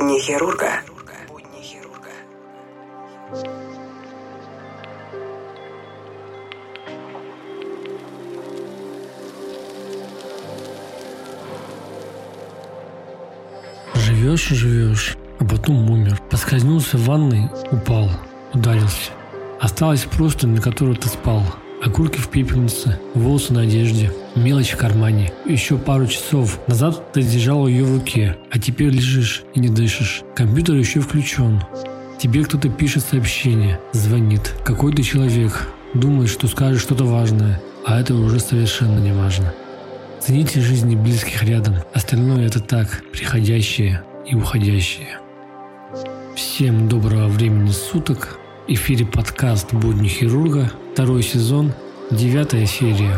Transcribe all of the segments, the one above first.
Будни хирурга. Живешь, живешь, а потом умер. Поскользнулся в ванной, упал, ударился. Осталась просто, на которую ты спал. Окурки в пепельнице, волосы на одежде, мелочь в кармане. Еще пару часов назад ты держал ее в руке, а теперь лежишь и не дышишь. Компьютер еще включен. Тебе кто-то пишет сообщение, звонит. Какой-то человек думает, что скажет что-то важное, а это уже совершенно не важно. Цените жизни близких рядом. Остальное это так, приходящее и уходящее. Всем доброго времени суток. Эфире подкаст «Будни хирурга», второй сезон, девятая серия.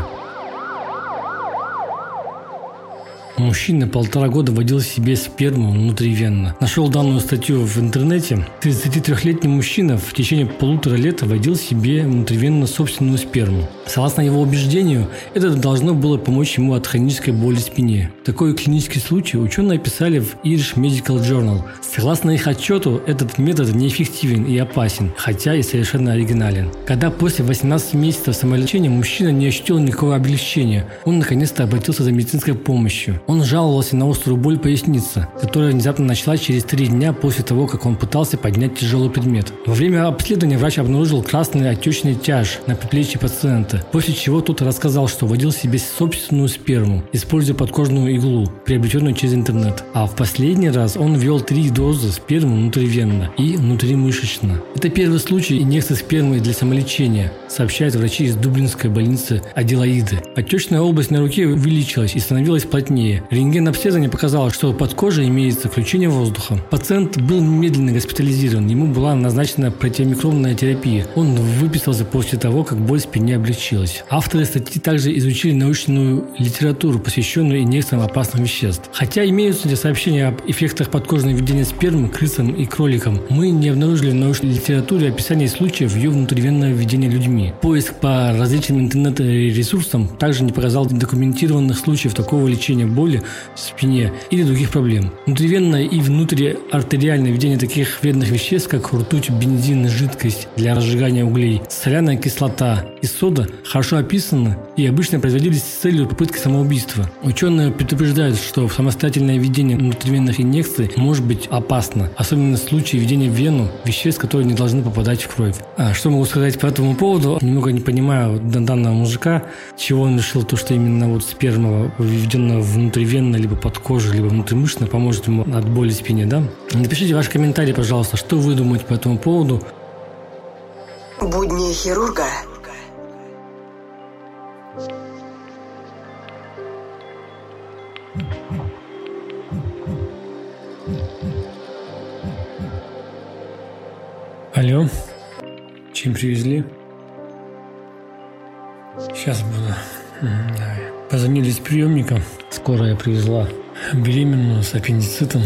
Мужчина полтора года водил себе сперму внутривенно. Нашел данную статью в интернете. 33-летний мужчина в течение полутора лет водил себе внутривенно собственную сперму. Согласно его убеждению, это должно было помочь ему от хронической боли в спине. Такой клинический случай ученые описали в Irish Medical Journal. Согласно их отчету, этот метод неэффективен и опасен, хотя и совершенно оригинален. Когда после 18 месяцев самолечения мужчина не ощутил никакого облегчения, он наконец-то обратился за медицинской помощью. Он жаловался на острую боль поясницы, которая внезапно началась через три дня после того, как он пытался поднять тяжелый предмет. Во время обследования врач обнаружил красный отечный тяж на предплечье пациента, после чего тот рассказал, что водил себе собственную сперму, используя подкожную иглу, приобретенную через интернет. А в последний раз он ввел три дозы спермы внутривенно и внутримышечно. Это первый случай инъекции спермы для самолечения, сообщают врачи из Дублинской больницы Аделаиды. Отечная область на руке увеличилась и становилась плотнее, Рентген обследования показало, что под кожей имеется включение воздуха. Пациент был немедленно госпитализирован. Ему была назначена противомикробная терапия. Он выписался после того, как боль в спине облегчилась. Авторы статьи также изучили научную литературу, посвященную инъекциям опасных веществ. Хотя имеются сообщения об эффектах подкожного введения спермы крысам и кроликам, мы не обнаружили в научной литературе описания случаев ее внутривенного введения людьми. Поиск по различным интернет-ресурсам также не показал документированных случаев такого лечения боли боли в спине или других проблем. Внутривенное и внутриартериальное введение таких вредных веществ, как ртуть, бензин, жидкость для разжигания углей, соляная кислота и сода хорошо описаны и обычно производились с целью попытки самоубийства. Ученые предупреждают, что самостоятельное введение внутривенных инъекций может быть опасно, особенно в случае введения в вену веществ, которые не должны попадать в кровь. А что могу сказать по этому поводу? Немного не понимаю данного мужика, чего он решил то, что именно вот сперма введенная внутрь внутривенно, либо под кожей, либо внутримышечно поможет ему от боли в спине, да? Напишите ваш комментарий, пожалуйста, что вы думаете по этому поводу. Будни хирурга. Алло, чем привезли? Сейчас буду. Давай. Позвонили с приемника. Скорая привезла беременную с аппендицитом.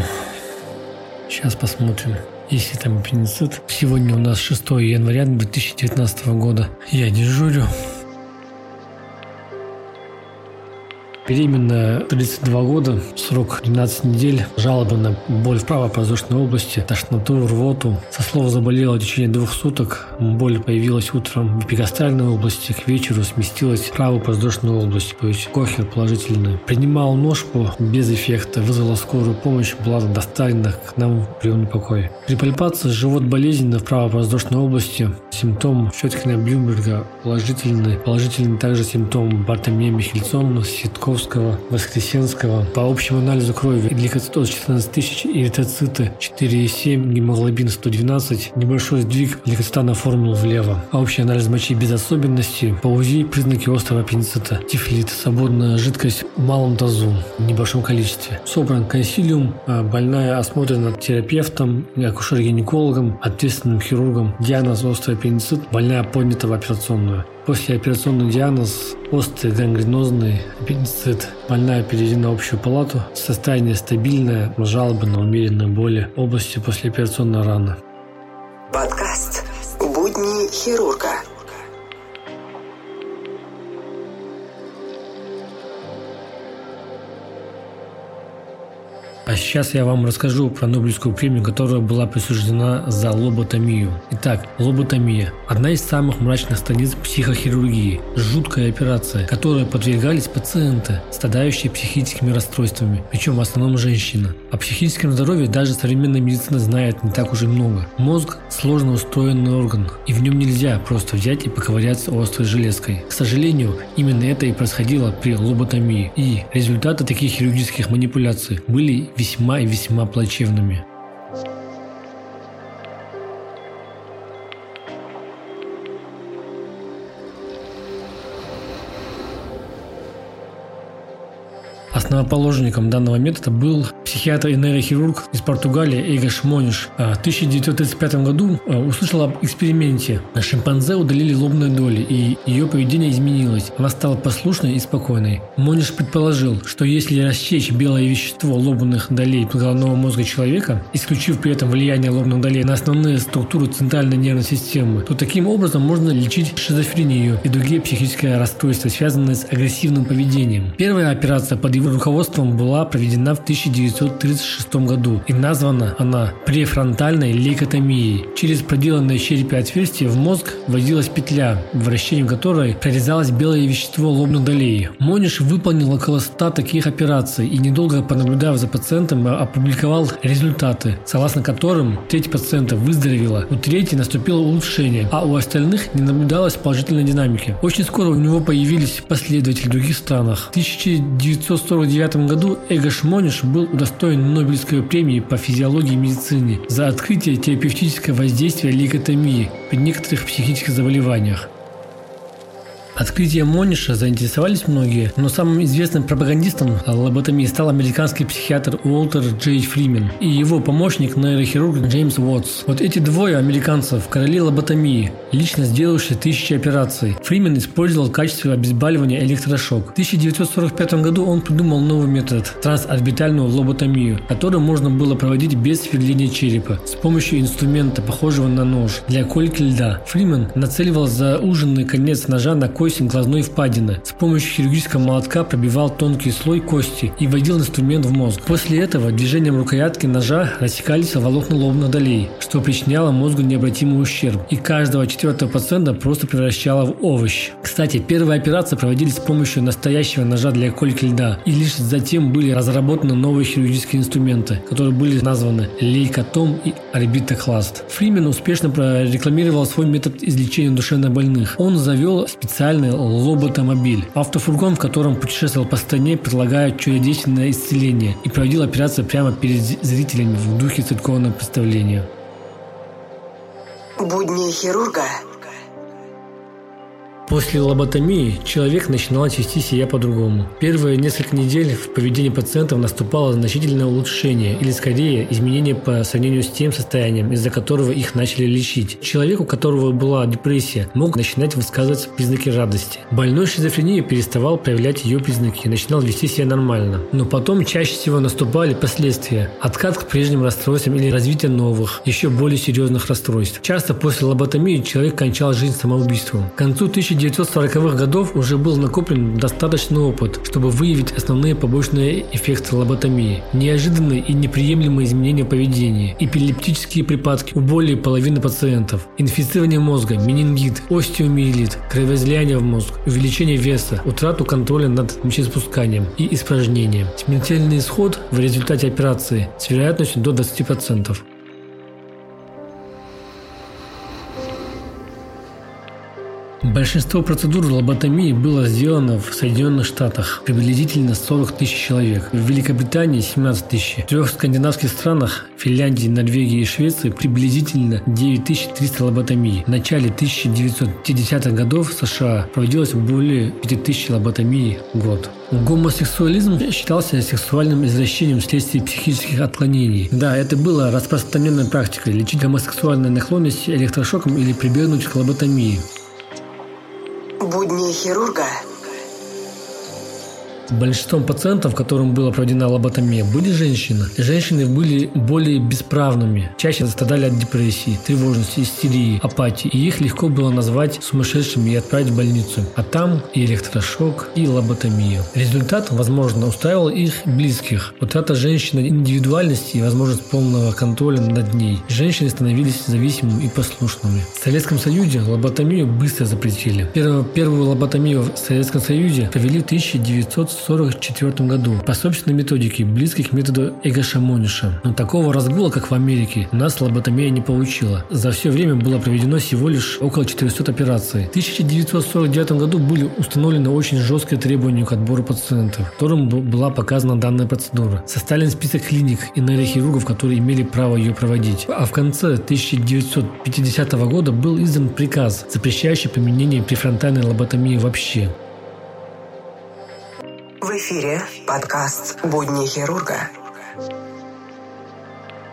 Сейчас посмотрим. Если там аппендицит. Сегодня у нас 6 января 2019 года. Я дежурю. Беременная 32 года, срок 12 недель, жалобы на боль в правой подвздошной области, тошноту, рвоту. Со слова заболела в течение двух суток. Боль появилась утром в эпигастральной области, к вечеру сместилась в правую подвздошную область, то есть кохер положительный. Принимал ножку без эффекта, вызвала скорую помощь, была доставлена к нам в приемный покой. При пальпации живот болезненный в правой подвздошной области, симптом Щеткина Блюмберга положительный, положительный также симптом Бартомея Михельсона, Ситков Московского, Воскресенского. По общему анализу крови гликоцитоз 14 тысяч, эритроциты 4,7, гемоглобин 112, небольшой сдвиг лейкоцита на формулу влево. А общий анализ мочи без особенностей. По УЗИ признаки острого аппендицита. Тифлит, свободная жидкость в малом дозу, в небольшом количестве. Собран консилиум, а больная осмотрена терапевтом, акушер-гинекологом, ответственным хирургом. Диагноз острый аппендицит, больная поднята в операционную. Послеоперационный диагноз – острый гангренозный аппендицит. Больная переведена в общую палату. Состояние стабильное, жалобы на умеренные боли области послеоперационной раны. Подкаст «Будни хирурга». Сейчас я вам расскажу про Нобелевскую премию, которая была присуждена за лоботомию. Итак, лоботомия – одна из самых мрачных страниц психохирургии. Жуткая операция, которой подвергались пациенты, страдающие психическими расстройствами, причем в основном женщины. О психическом здоровье даже современная медицина знает не так уже много. Мозг – сложно устроенный орган, и в нем нельзя просто взять и поковыряться острой железкой. К сожалению, именно это и происходило при лоботомии, и результаты таких хирургических манипуляций были весьма и весьма плачевными. Основоположником данного метода был психиатр и нейрохирург из Португалии Эйга Шмониш. А в 1935 году а, услышал об эксперименте. Шимпанзе удалили лобные доли, и ее поведение изменилось. Она стала послушной и спокойной. Мониш предположил, что если рассечь белое вещество лобных долей головного мозга человека, исключив при этом влияние лобных долей на основные структуры центральной нервной системы, то таким образом можно лечить шизофрению и другие психические расстройства, связанные с агрессивным поведением. Первая операция под его руководством была проведена в 1936 году и названа она префронтальной лейкотомией. Через проделанное черепе отверстие в мозг вводилась петля, вращением которой прорезалось белое вещество лобных долей. Мониш выполнил около 100 таких операций и недолго понаблюдав за пациентом опубликовал результаты, согласно которым треть пациентов выздоровела, у третьей наступило улучшение, а у остальных не наблюдалось положительной динамики. Очень скоро у него появились последователи в других странах. В 1940 1949 году Эго Шмониш был удостоен Нобелевской премии по физиологии и медицине за открытие терапевтического воздействия лейкотомии при некоторых психических заболеваниях. Открытием Мониша заинтересовались многие, но самым известным пропагандистом лоботомии стал американский психиатр Уолтер Джей Фримен и его помощник нейрохирург Джеймс Уотс. Вот эти двое американцев – короли лоботомии, лично сделавшие тысячи операций. Фримен использовал в качестве обезболивания электрошок. В 1945 году он придумал новый метод – трансорбитальную лоботомию, которую можно было проводить без сверления черепа с помощью инструмента, похожего на нож, для кольки льда. Фримен нацеливал зауженный конец ножа на кость кость глазной впадины. С помощью хирургического молотка пробивал тонкий слой кости и вводил инструмент в мозг. После этого движением рукоятки ножа рассекались волокна лобных долей, что причиняло мозгу необратимый ущерб. И каждого четвертого пациента просто превращало в овощ. Кстати, первые операции проводились с помощью настоящего ножа для кольки льда. И лишь затем были разработаны новые хирургические инструменты, которые были названы лейкотом и орбитокласт. Фримен успешно прорекламировал свой метод излечения душевнобольных. Он завел специальный специальный лоботомобиль. Автофургон, в котором путешествовал по стране, предлагает чудодейственное исцеление и проводил операцию прямо перед зрителями в духе церковного представления. Будни хирурга После лоботомии человек начинал вести себя по-другому. Первые несколько недель в поведении пациентов наступало значительное улучшение или скорее изменение по сравнению с тем состоянием, из-за которого их начали лечить. Человек, у которого была депрессия, мог начинать высказывать признаки радости. Больной шизофренией переставал проявлять ее признаки и начинал вести себя нормально. Но потом чаще всего наступали последствия. Откат к прежним расстройствам или развитие новых, еще более серьезных расстройств. Часто после лоботомии человек кончал жизнь самоубийством. К концу 1900 1940-х годов уже был накоплен достаточный опыт, чтобы выявить основные побочные эффекты лоботомии, неожиданные и неприемлемые изменения поведения, эпилептические припадки у более половины пациентов, инфицирование мозга, менингит, остеомиелит, кровоизлияние в мозг, увеличение веса, утрату контроля над мочеиспусканием и испражнением, смертельный исход в результате операции с вероятностью до 20%. Большинство процедур лоботомии было сделано в Соединенных Штатах, приблизительно 40 тысяч человек. В Великобритании 17 тысяч. В трех скандинавских странах, Финляндии, Норвегии и Швеции, приблизительно 9300 лоботомий. В начале 1950-х годов в США проводилось более 5000 лоботомий в год. Гомосексуализм считался сексуальным извращением вследствие психических отклонений. Да, это было распространенной практикой – лечить гомосексуальные наклонности электрошоком или прибегнуть к лоботомии. Будни хирурга Большинством пациентов, которым была проведена лоботомия, были женщины. Женщины были более бесправными, чаще страдали от депрессии, тревожности, истерии, апатии, и их легко было назвать сумасшедшими и отправить в больницу. А там и электрошок, и лоботомия. Результат, возможно, устраивал их близких. Утрата женщины индивидуальности и возможность полного контроля над ней. Женщины становились зависимыми и послушными. В Советском Союзе лоботомию быстро запретили. Первую, первую лоботомию в Советском Союзе провели в 1944 году по собственной методике, близкой к методу Эгошамониша. Но такого разгула, как в Америке, у нас лоботомия не получила. За все время было проведено всего лишь около 400 операций. В 1949 году были установлены очень жесткие требования к отбору пациентов, которым была показана данная процедура. Составлен список клиник и нейрохирургов, которые имели право ее проводить. А в конце 1950 года был издан приказ, запрещающий применение префронтальной лоботомии вообще. В эфире подкаст «Будни хирурга».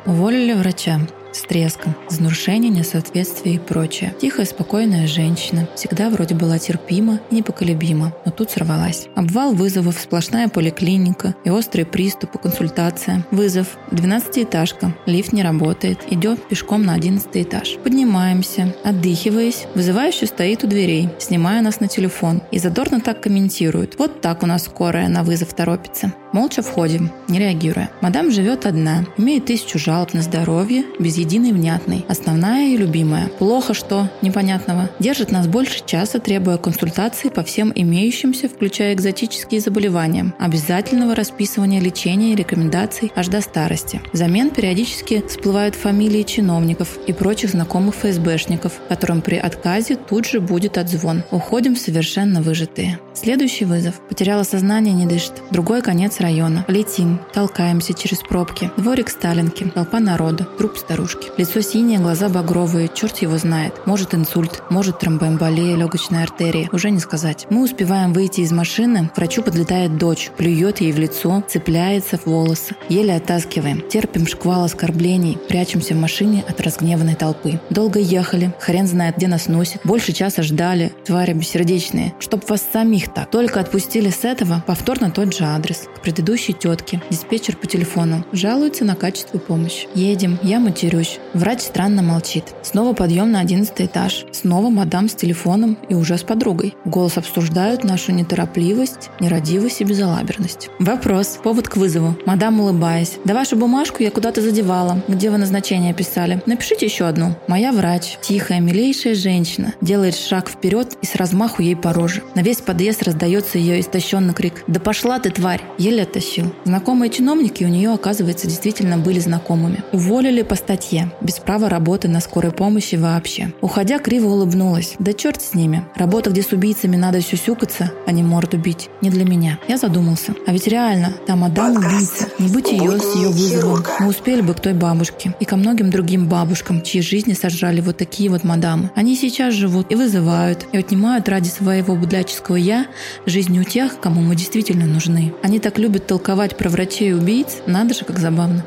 Уволили врача с треском, изнуршение, несоответствие и прочее. Тихая, спокойная женщина, всегда вроде была терпима и непоколебима, но тут сорвалась. Обвал вызовов, сплошная поликлиника и острые приступы, консультация. Вызов, 12-этажка, лифт не работает, идет пешком на 11 этаж. Поднимаемся, отдыхиваясь, вызывающий стоит у дверей, снимая нас на телефон и задорно так комментирует. Вот так у нас скорая на вызов торопится. Молча входим, не реагируя. Мадам живет одна, имеет тысячу жалоб на здоровье, без единой внятной. Основная и любимая. Плохо что непонятного. Держит нас больше часа, требуя консультации по всем имеющимся, включая экзотические заболевания. Обязательного расписывания лечения и рекомендаций аж до старости. Взамен периодически всплывают фамилии чиновников и прочих знакомых ФСБшников, которым при отказе тут же будет отзвон. Уходим совершенно выжатые. Следующий вызов. Потеряла сознание, не дышит. Другой конец района. Летим, толкаемся через пробки. Дворик Сталинки, толпа народа, труп старушки. Лицо синее, глаза багровые, черт его знает. Может инсульт, может тромбоэмболия легочной артерии. Уже не сказать. Мы успеваем выйти из машины, к врачу подлетает дочь, плюет ей в лицо, цепляется в волосы. Еле оттаскиваем. Терпим шквал оскорблений, прячемся в машине от разгневанной толпы. Долго ехали, хрен знает, где нас носит. Больше часа ждали, твари бессердечные. Чтоб вас самих так. Только отпустили с этого, повторно тот же адрес. К предыдущей тетке. Диспетчер по телефону. Жалуется на качество помощи. Едем, я матерюсь. Врач странно молчит. Снова подъем на одиннадцатый этаж. Снова мадам с телефоном и уже с подругой. Голос обсуждают нашу неторопливость, нерадивость и безалаберность. Вопрос. Повод к вызову. Мадам, улыбаясь. Да вашу бумажку я куда-то задевала. Где вы назначение писали? Напишите еще одну. Моя врач. Тихая, милейшая женщина. Делает шаг вперед и с размаху ей по роже. На весь подъезд раздается ее истощенный крик. «Да пошла ты, тварь!» Еле оттащил. Знакомые чиновники у нее, оказывается, действительно были знакомыми. Уволили по статье. Без права работы на скорой помощи вообще. Уходя, криво улыбнулась. Да черт с ними. Работа, где с убийцами надо сюсюкаться, а не морду бить. Не для меня. Я задумался. А ведь реально, та мадам убийца. Не быть ее с ее вызовом. Мы успели бы к той бабушке. И ко многим другим бабушкам, чьи жизни сожрали вот такие вот мадамы. Они сейчас живут и вызывают, и отнимают ради своего будляческого «я» жизнь у тех, кому мы действительно нужны. Они так любят толковать про врачей и убийц, надо же, как забавно.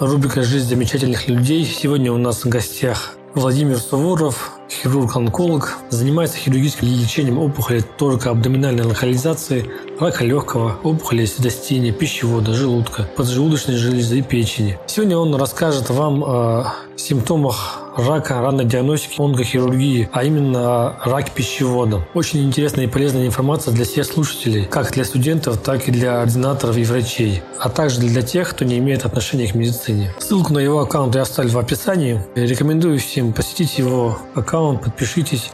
Рубрика «Жизнь замечательных людей». Сегодня у нас в гостях Владимир Суворов, хирург-онколог, занимается хирургическим лечением опухолей только абдоминальной локализации, рака легкого, опухолей седостения, пищевода, желудка, поджелудочной железы и печени. Сегодня он расскажет вам о симптомах рака, ранней диагностики, онкохирургии, а именно рак пищевода. Очень интересная и полезная информация для всех слушателей, как для студентов, так и для ординаторов и врачей, а также для тех, кто не имеет отношения к медицине. Ссылку на его аккаунт я оставлю в описании. Рекомендую всем посетить его аккаунт, подпишитесь.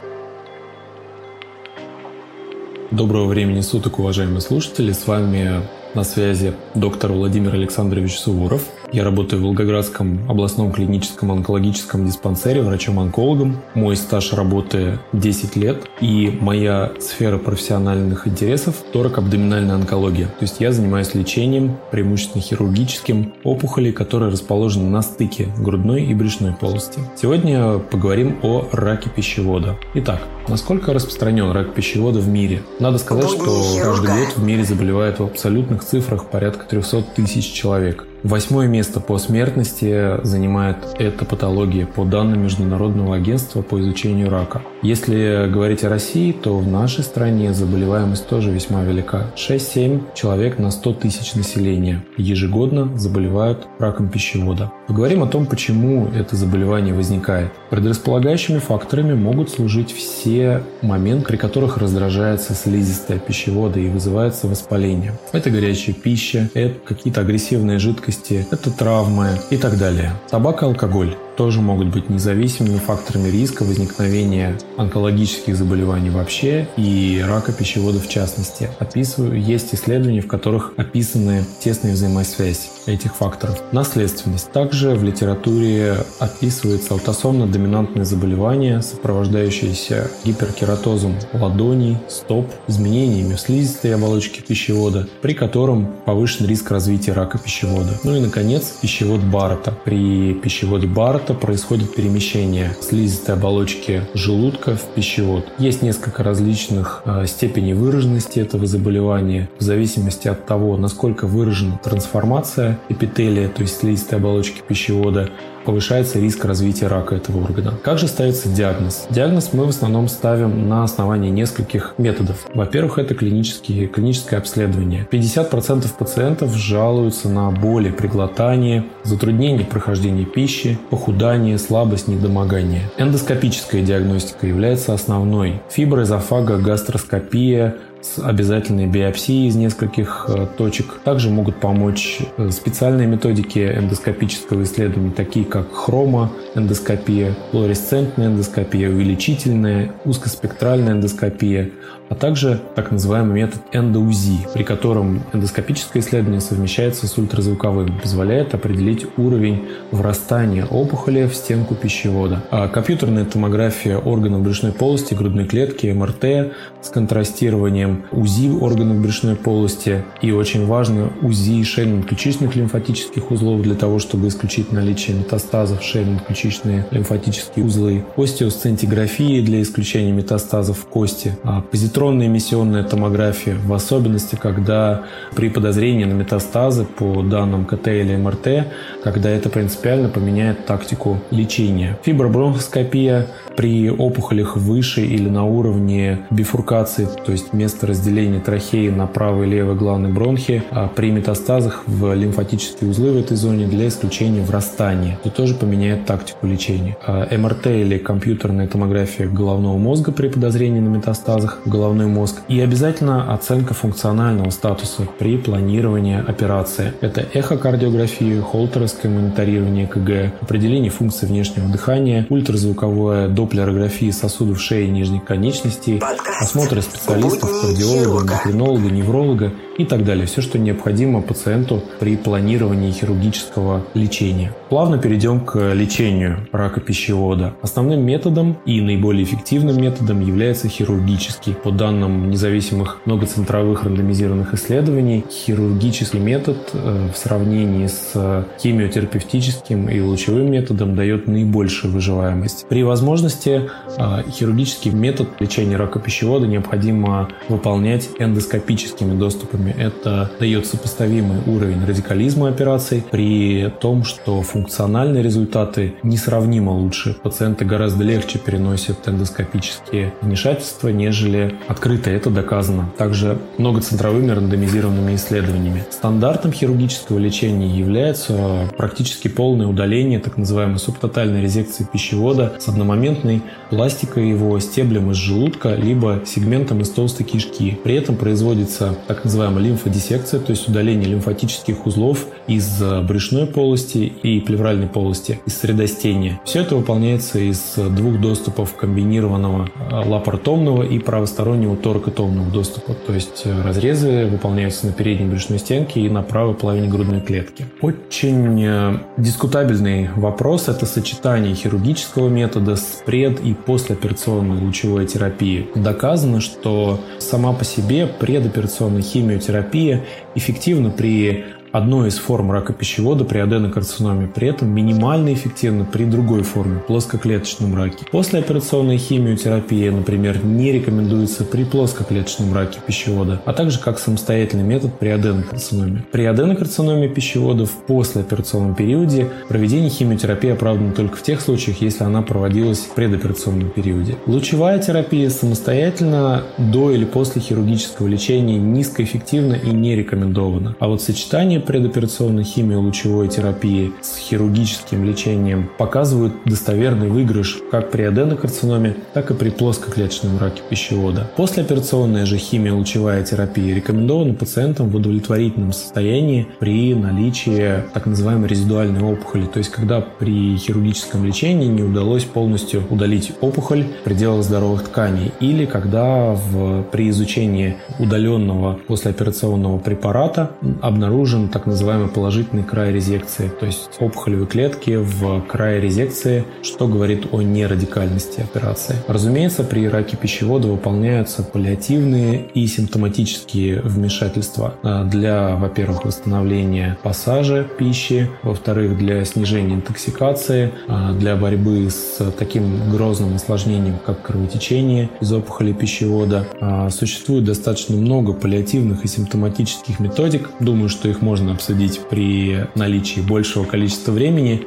Доброго времени суток, уважаемые слушатели. С вами на связи доктор Владимир Александрович Суворов, Я работаю в Волгоградском областном клиническом онкологическом диспансере врачом-онкологом. Мой стаж работы 10 лет, и моя сфера профессиональных интересов – торак-абдоминальная онкология. То есть я занимаюсь лечением, преимущественно хирургическим, опухолей, которые расположены на стыке грудной и брюшной полости. Сегодня поговорим о раке пищевода. Итак, насколько распространен рак пищевода в мире? Надо сказать, что каждый год в мире заболевает в абсолютных цифрах порядка 300 тысяч человек. Восьмое место по смертности занимает эта патология по данным Международного агентства по изучению рака. Если говорить о России, то в нашей стране заболеваемость тоже весьма велика. 6-7 человек на 100 тысяч населения ежегодно заболевают раком пищевода. Поговорим о том, почему это заболевание возникает. Предрасполагающими факторами могут служить все моменты, при которых раздражается слизистая пищевода и вызывается воспаление. Это горячая пища, это какие-то агрессивные жидкости, жидкости, это травмы и так далее. Табак и алкоголь тоже могут быть независимыми факторами риска возникновения онкологических заболеваний вообще и рака пищевода в частности. Описываю, есть исследования, в которых описаны тесная взаимосвязь этих факторов. Наследственность. Также в литературе описывается аутосомно-доминантное заболевание, сопровождающееся гиперкератозом ладоней, стоп, изменениями в слизистой оболочке пищевода, при котором повышен риск развития рака пищевода. Ну и, наконец, пищевод Барта. При пищеводе Барта тракта происходит перемещение слизистой оболочки желудка в пищевод. Есть несколько различных э, степеней выраженности этого заболевания в зависимости от того, насколько выражена трансформация эпителия, то есть слизистой оболочки пищевода, повышается риск развития рака этого органа. Как же ставится диагноз? Диагноз мы в основном ставим на основании нескольких методов. Во-первых, это клинические, клиническое обследование. 50% пациентов жалуются на боли при глотании, затруднение прохождения пищи, похудание, слабость, недомогание. Эндоскопическая диагностика является основной. Фиброэзофага, гастроскопия, с обязательной биопсией из нескольких э, точек. Также могут помочь э, специальные методики эндоскопического исследования, такие как хрома эндоскопия, флуоресцентная эндоскопия, увеличительная, узкоспектральная эндоскопия, а также так называемый метод эндоузи, при котором эндоскопическое исследование совмещается с ультразвуковым, позволяет определить уровень врастания опухоли в стенку пищевода. А компьютерная томография органов брюшной полости, грудной клетки, МРТ с контрастированием, УЗИ органов брюшной полости. И очень важно УЗИ шейно-ключичных лимфатических узлов для того, чтобы исключить наличие метастазов шейно-ключичные лимфатические узлы, остеосцинтиграфии для исключения метастазов в кости, а позитронная эмиссионная томография, в особенности, когда при подозрении на метастазы по данным КТ или МРТ, когда это принципиально поменяет тактику лечения. Фибробронхоскопия при опухолях выше или на уровне бифуркации, то есть место разделения трахеи на правый и левый главный бронхи, а при метастазах в лимфатические узлы в этой зоне для исключения врастания. Это тоже поменяет тактику лечения. А МРТ или компьютерная томография головного мозга при подозрении на метастазах в головной мозг. И обязательно оценка функционального статуса при планировании операции. Это эхокардиография, холтеровское мониторирование КГ, определение функций внешнего дыхания, ультразвуковая доплерография сосудов шеи и нижних конечностей, осмотры специалистов, кардиолога, эндокринолога, невролога и так далее. Все, что необходимо пациенту при планировании хирургического лечения. Плавно перейдем к лечению рака пищевода. Основным методом и наиболее эффективным методом является хирургический. По данным независимых многоцентровых рандомизированных исследований, хирургический метод э, в сравнении с химиотерапевтическим и лучевым методом дает наибольшую выживаемость. При возможности э, хирургический метод лечения рака пищевода необходимо выполнять эндоскопическими доступами. Это дает сопоставимый уровень радикализма операций при том, что функциональные результаты несравнимо лучше. Пациенты гораздо легче переносят эндоскопические вмешательства, нежели открыто. Это доказано. Также многоцентровыми рандомизированными исследованиями. Стандартом хирургического лечения является практически полное удаление так называемой субтотальной резекции пищевода с одномоментной пластикой его, стеблем из желудка, либо сегментом из толстой кишки кишки. При этом производится так называемая лимфодиссекция, то есть удаление лимфатических узлов из брюшной полости и плевральной полости, из средостения. Все это выполняется из двух доступов комбинированного лапартомного и правостороннего торакотомного доступа. То есть разрезы выполняются на передней брюшной стенке и на правой половине грудной клетки. Очень э, дискутабельный вопрос – это сочетание хирургического метода с пред- и послеоперационной лучевой терапии. Доказано, что сама по себе предоперационная химиотерапия эффективна при одной из форм рака пищевода при аденокарциноме, при этом минимально эффективно при другой форме – плоскоклеточном раке. Послеоперационная химиотерапия, например, не рекомендуется при плоскоклеточном раке пищевода, а также как самостоятельный метод при аденокарциноме. При аденокарциноме пищевода в послеоперационном периоде проведение химиотерапии оправдано только в тех случаях, если она проводилась в предоперационном периоде. Лучевая терапия самостоятельно до или после хирургического лечения низкоэффективна и не рекомендована. А вот сочетание предоперационной химио-лучевой терапии с хирургическим лечением показывают достоверный выигрыш как при аденокарциноме, так и при плоскоклеточном раке пищевода. Послеоперационная же химио-лучевая терапия рекомендована пациентам в удовлетворительном состоянии при наличии так называемой резидуальной опухоли, то есть когда при хирургическом лечении не удалось полностью удалить опухоль в пределах здоровых тканей, или когда в, при изучении удаленного послеоперационного препарата обнаружен так называемый положительный край резекции, то есть опухолевые клетки в крае резекции, что говорит о нерадикальности операции. Разумеется, при раке пищевода выполняются паллиативные и симптоматические вмешательства а, для, во-первых, восстановления пассажа пищи, во-вторых, для снижения интоксикации, а, для борьбы с таким грозным осложнением, как кровотечение из опухоли пищевода. А, существует достаточно много паллиативных и симптоматических методик. Думаю, что их можно обсудить при наличии большего количества времени,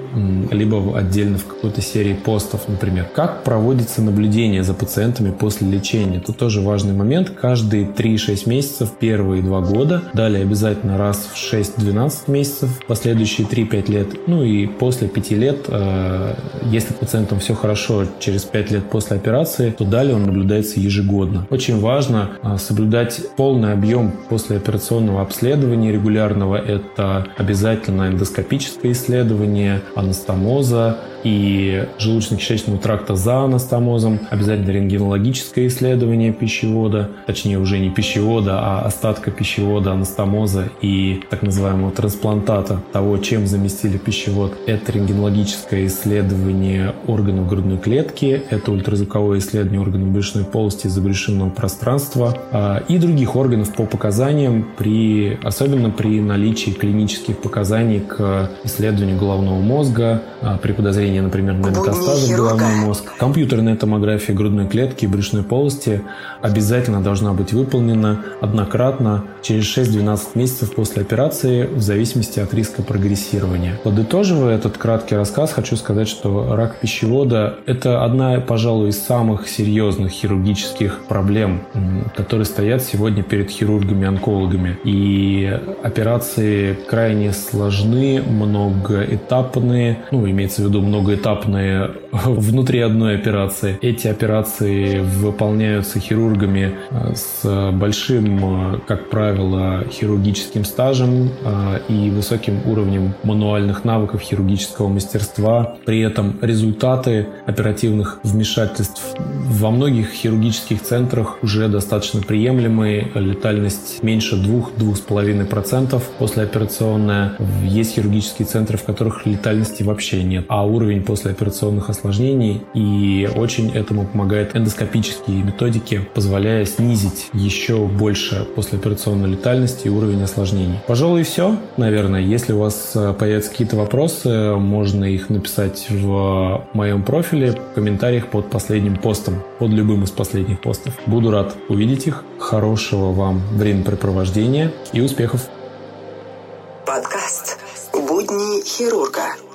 либо отдельно в какой-то серии постов, например. Как проводится наблюдение за пациентами после лечения? Тут тоже важный момент. Каждые 3-6 месяцев, первые 2 года, далее обязательно раз в 6-12 месяцев, последующие 3-5 лет, ну и после 5 лет, э, если пациентам все хорошо через 5 лет после операции, то далее он наблюдается ежегодно. Очень важно э, соблюдать полный объем послеоперационного обследования регулярного. Это обязательно эндоскопическое исследование, анастомоза, и желудочно-кишечного тракта за анастомозом, обязательно рентгенологическое исследование пищевода, точнее уже не пищевода, а остатка пищевода, анастомоза и так называемого трансплантата того, чем заместили пищевод. Это рентгенологическое исследование органов грудной клетки, это ультразвуковое исследование органов брюшной полости и забрюшинного пространства а, и других органов по показаниям, при, особенно при наличии клинических показаний к исследованию головного мозга, а, при подозрении выявления, например, на метастазы в головной мозг. Компьютерная томография грудной клетки и брюшной полости обязательно должна быть выполнена однократно через 6-12 месяцев после операции в зависимости от риска прогрессирования. Подытоживая этот краткий рассказ, хочу сказать, что рак пищевода – это одна, пожалуй, из самых серьезных хирургических проблем, которые стоят сегодня перед хирургами-онкологами. И операции крайне сложны, многоэтапные, ну, имеется в виду много многоэтапные внутри одной операции. Эти операции выполняются хирургами э, с большим, э, как правило, хирургическим стажем э, и высоким уровнем мануальных навыков хирургического мастерства. При этом результаты оперативных вмешательств во многих хирургических центрах уже достаточно приемлемые. Летальность меньше 2-2,5% послеоперационная. Есть хирургические центры, в которых летальности вообще нет. А уровень уровень послеоперационных осложнений, и очень этому помогают эндоскопические методики, позволяя снизить еще больше послеоперационной летальности и уровень осложнений. Пожалуй, все, наверное. Если у вас э, появятся какие-то вопросы, можно их написать в моем профиле, в комментариях под последним постом, под любым из последних постов. Буду рад увидеть их. Хорошего вам времяпрепровождения и успехов! Подкаст «Будни хирурга»